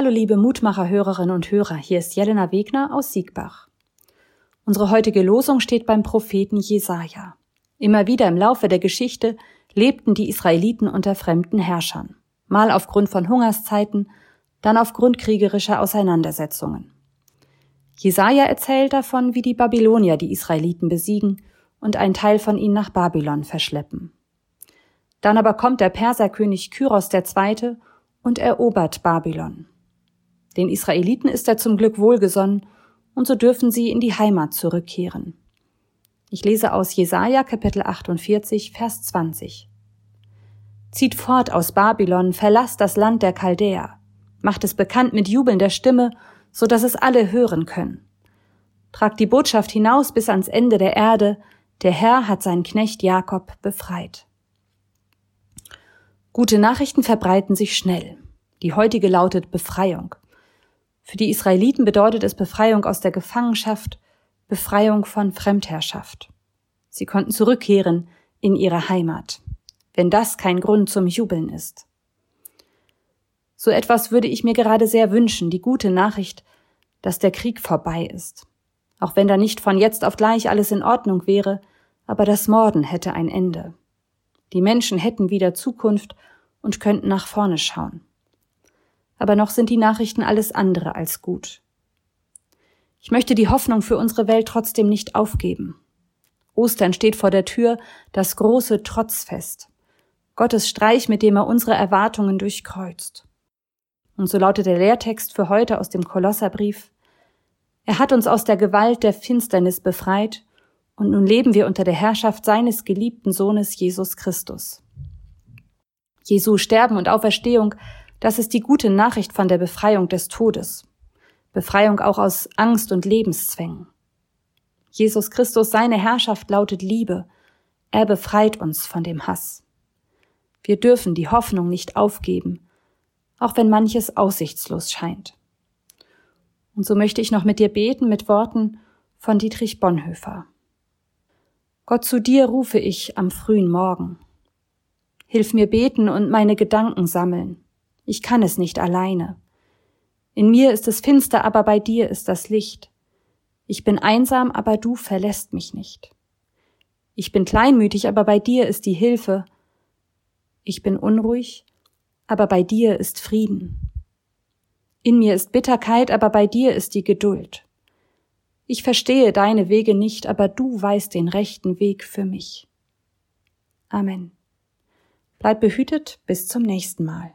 Hallo liebe Mutmacher-Hörerinnen und Hörer, hier ist Jelena Wegner aus Siegbach. Unsere heutige Losung steht beim Propheten Jesaja. Immer wieder im Laufe der Geschichte lebten die Israeliten unter fremden Herrschern. Mal aufgrund von Hungerszeiten, dann aufgrund kriegerischer Auseinandersetzungen. Jesaja erzählt davon, wie die Babylonier die Israeliten besiegen und einen Teil von ihnen nach Babylon verschleppen. Dann aber kommt der Perserkönig Kyros II. und erobert Babylon. Den Israeliten ist er zum Glück wohlgesonnen und so dürfen sie in die Heimat zurückkehren. Ich lese aus Jesaja Kapitel 48, Vers 20. Zieht fort aus Babylon, verlasst das Land der Chaldäer, macht es bekannt mit jubelnder Stimme, so dass es alle hören können. Tragt die Botschaft hinaus bis ans Ende der Erde, der Herr hat seinen Knecht Jakob befreit. Gute Nachrichten verbreiten sich schnell. Die heutige lautet Befreiung. Für die Israeliten bedeutet es Befreiung aus der Gefangenschaft, Befreiung von Fremdherrschaft. Sie konnten zurückkehren in ihre Heimat, wenn das kein Grund zum Jubeln ist. So etwas würde ich mir gerade sehr wünschen, die gute Nachricht, dass der Krieg vorbei ist. Auch wenn da nicht von jetzt auf gleich alles in Ordnung wäre, aber das Morden hätte ein Ende. Die Menschen hätten wieder Zukunft und könnten nach vorne schauen aber noch sind die Nachrichten alles andere als gut. Ich möchte die Hoffnung für unsere Welt trotzdem nicht aufgeben. Ostern steht vor der Tür, das große Trotzfest. Gottes Streich, mit dem er unsere Erwartungen durchkreuzt. Und so lautet der Lehrtext für heute aus dem Kolosserbrief. Er hat uns aus der Gewalt der Finsternis befreit und nun leben wir unter der Herrschaft seines geliebten Sohnes Jesus Christus. Jesu Sterben und Auferstehung das ist die gute Nachricht von der Befreiung des Todes. Befreiung auch aus Angst und Lebenszwängen. Jesus Christus, seine Herrschaft lautet Liebe. Er befreit uns von dem Hass. Wir dürfen die Hoffnung nicht aufgeben, auch wenn manches aussichtslos scheint. Und so möchte ich noch mit dir beten mit Worten von Dietrich Bonhoeffer. Gott, zu dir rufe ich am frühen Morgen. Hilf mir beten und meine Gedanken sammeln. Ich kann es nicht alleine. In mir ist es finster, aber bei dir ist das Licht. Ich bin einsam, aber du verlässt mich nicht. Ich bin kleinmütig, aber bei dir ist die Hilfe. Ich bin unruhig, aber bei dir ist Frieden. In mir ist Bitterkeit, aber bei dir ist die Geduld. Ich verstehe deine Wege nicht, aber du weißt den rechten Weg für mich. Amen. Bleib behütet bis zum nächsten Mal.